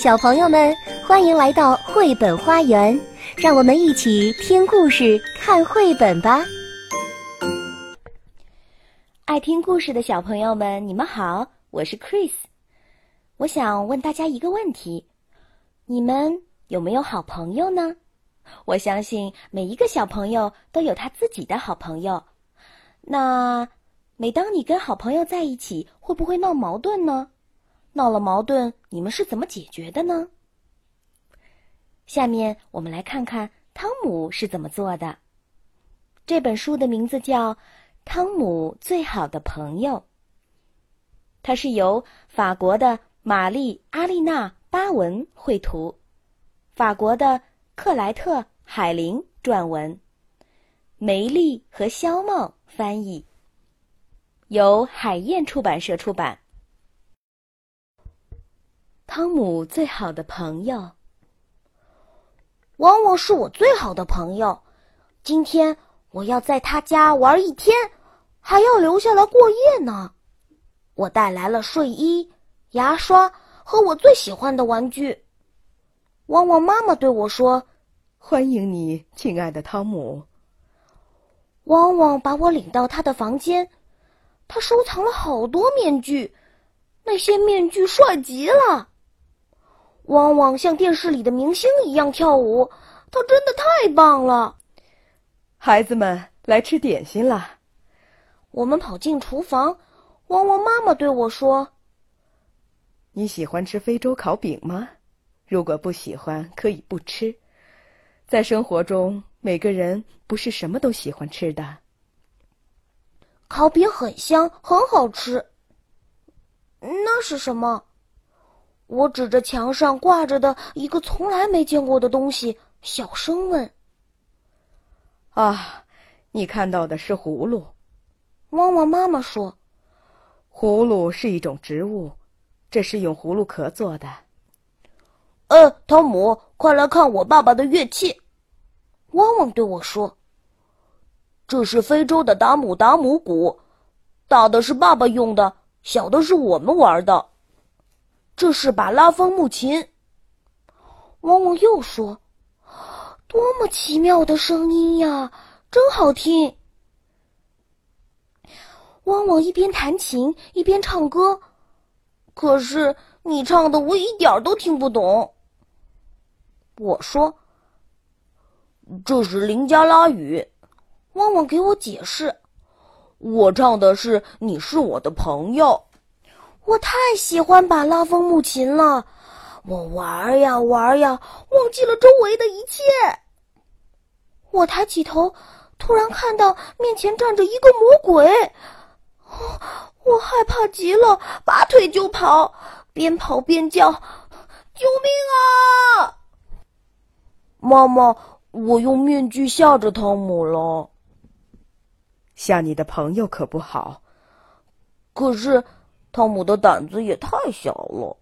小朋友们，欢迎来到绘本花园，让我们一起听故事、看绘本吧。爱听故事的小朋友们，你们好，我是 Chris。我想问大家一个问题：你们有没有好朋友呢？我相信每一个小朋友都有他自己的好朋友。那每当你跟好朋友在一起，会不会闹矛盾呢？闹了矛盾，你们是怎么解决的呢？下面我们来看看汤姆是怎么做的。这本书的名字叫《汤姆最好的朋友》，它是由法国的玛丽·阿丽娜·巴文绘图，法国的克莱特·海林撰文，梅丽和肖茂翻译，由海燕出版社出版。汤姆最好的朋友，汪汪是我最好的朋友。今天我要在他家玩一天，还要留下来过夜呢。我带来了睡衣、牙刷和我最喜欢的玩具。汪汪妈妈对我说：“欢迎你，亲爱的汤姆。”汪汪把我领到他的房间，他收藏了好多面具，那些面具帅极了。汪汪像电视里的明星一样跳舞，他真的太棒了。孩子们来吃点心啦！我们跑进厨房，汪汪妈妈对我说：“你喜欢吃非洲烤饼吗？如果不喜欢，可以不吃。在生活中，每个人不是什么都喜欢吃的。烤饼很香，很好吃。那是什么？”我指着墙上挂着的一个从来没见过的东西，小声问：“啊，你看到的是葫芦？”汪汪妈妈说：“葫芦是一种植物，这是用葫芦壳做的。”呃，汤姆，快来看我爸爸的乐器！汪汪对我说：“这是非洲的达姆达姆鼓，大的是爸爸用的，小的是我们玩的。”这是把拉风木琴。汪汪又说：“多么奇妙的声音呀，真好听！”汪汪一边弹琴一边唱歌，可是你唱的我一点都听不懂。我说：“这是林加拉语。”汪汪给我解释：“我唱的是‘你是我的朋友’。”我太喜欢把拉风木琴了，我玩呀玩呀，忘记了周围的一切。我抬起头，突然看到面前站着一个魔鬼，我害怕极了，拔腿就跑，边跑边叫：“救命啊！”妈妈，我用面具吓着汤姆了。吓你的朋友可不好。可是。汤姆的胆子也太小了，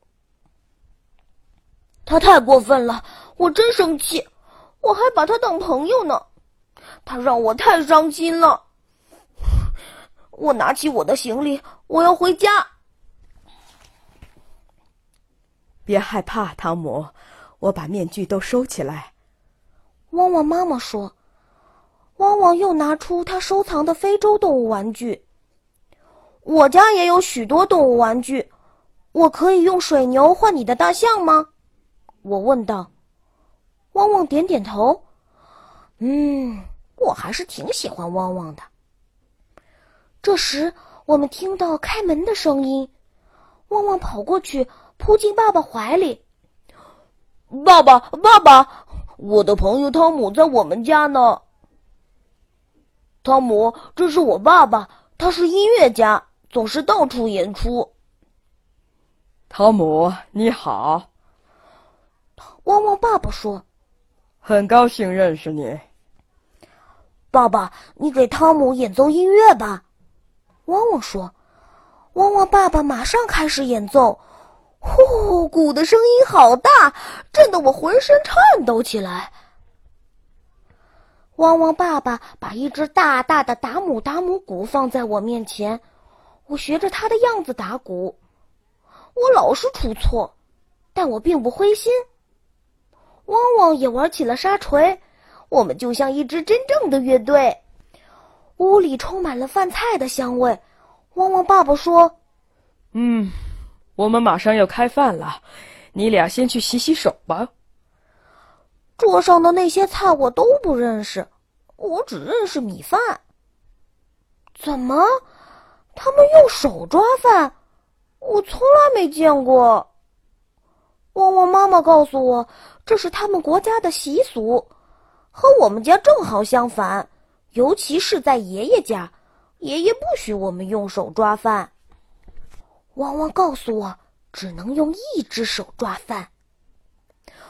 他太过分了，我真生气，我还把他当朋友呢，他让我太伤心了。我拿起我的行李，我要回家。别害怕，汤姆，我把面具都收起来。汪汪妈妈说，汪汪又拿出他收藏的非洲动物玩具。我家也有许多动物玩具，我可以用水牛换你的大象吗？我问道。汪汪点点头。嗯，我还是挺喜欢汪汪的。这时，我们听到开门的声音，汪汪跑过去，扑进爸爸怀里。爸爸，爸爸，我的朋友汤姆在我们家呢。汤姆，这是我爸爸，他是音乐家。总是到处演出。汤姆，你好。汪汪爸爸说：“很高兴认识你。”爸爸，你给汤姆演奏音乐吧。汪汪说：“汪汪爸爸马上开始演奏，呼，鼓的声音好大，震得我浑身颤抖起来。”汪汪爸爸把一只大大的达姆达姆鼓放在我面前。我学着他的样子打鼓，我老是出错，但我并不灰心。汪汪也玩起了沙锤，我们就像一支真正的乐队。屋里充满了饭菜的香味。汪汪爸爸说：“嗯，我们马上要开饭了，你俩先去洗洗手吧。”桌上的那些菜我都不认识，我只认识米饭。怎么？他们用手抓饭？我从来没见过。汪汪妈妈告诉我，这是他们国家的习俗，和我们家正好相反。尤其是在爷爷家，爷爷不许我们用手抓饭。汪汪告诉我，只能用一只手抓饭。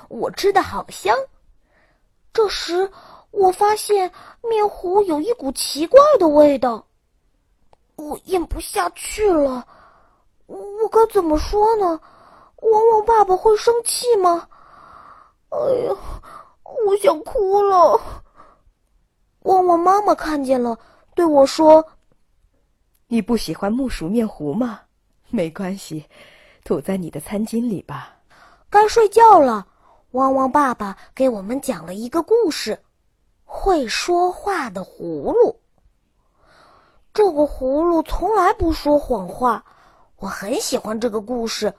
我吃的好香。这时，我发现面糊有一股奇怪的味道，我咽不下去了。我该怎么说呢？汪汪爸爸会生气吗？哎呀，我想哭了。旺旺妈妈看见了，对我说：“你不喜欢木薯面糊吗？没关系，吐在你的餐巾里吧。”该睡觉了。汪汪爸爸给我们讲了一个故事：会说话的葫芦。这个葫芦从来不说谎话，我很喜欢这个故事。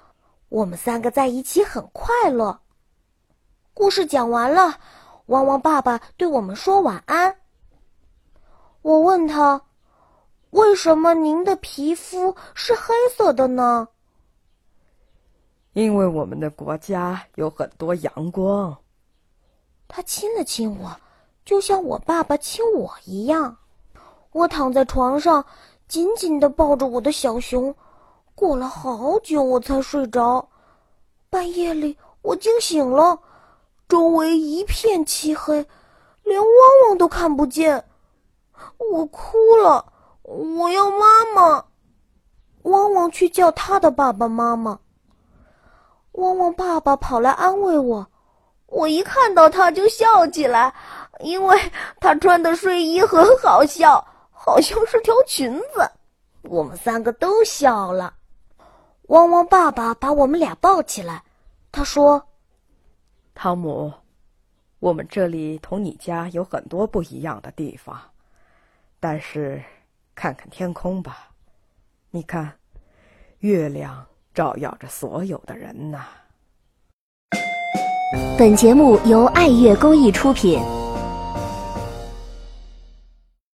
我们三个在一起很快乐。故事讲完了，汪汪爸爸对我们说晚安。我问他：“为什么您的皮肤是黑色的呢？”因为我们的国家有很多阳光。他亲了亲我，就像我爸爸亲我一样。我躺在床上，紧紧的抱着我的小熊。过了好久，我才睡着。半夜里，我惊醒了，周围一片漆黑，连汪汪都看不见。我哭了，我要妈妈。汪汪去叫他的爸爸妈妈。汪汪爸爸跑来安慰我，我一看到他就笑起来，因为他穿的睡衣很好笑，好像是条裙子。我们三个都笑了。汪汪爸爸把我们俩抱起来，他说：“汤姆，我们这里同你家有很多不一样的地方。”但是，看看天空吧，你看，月亮照耀着所有的人呐。本节目由爱乐公益出品。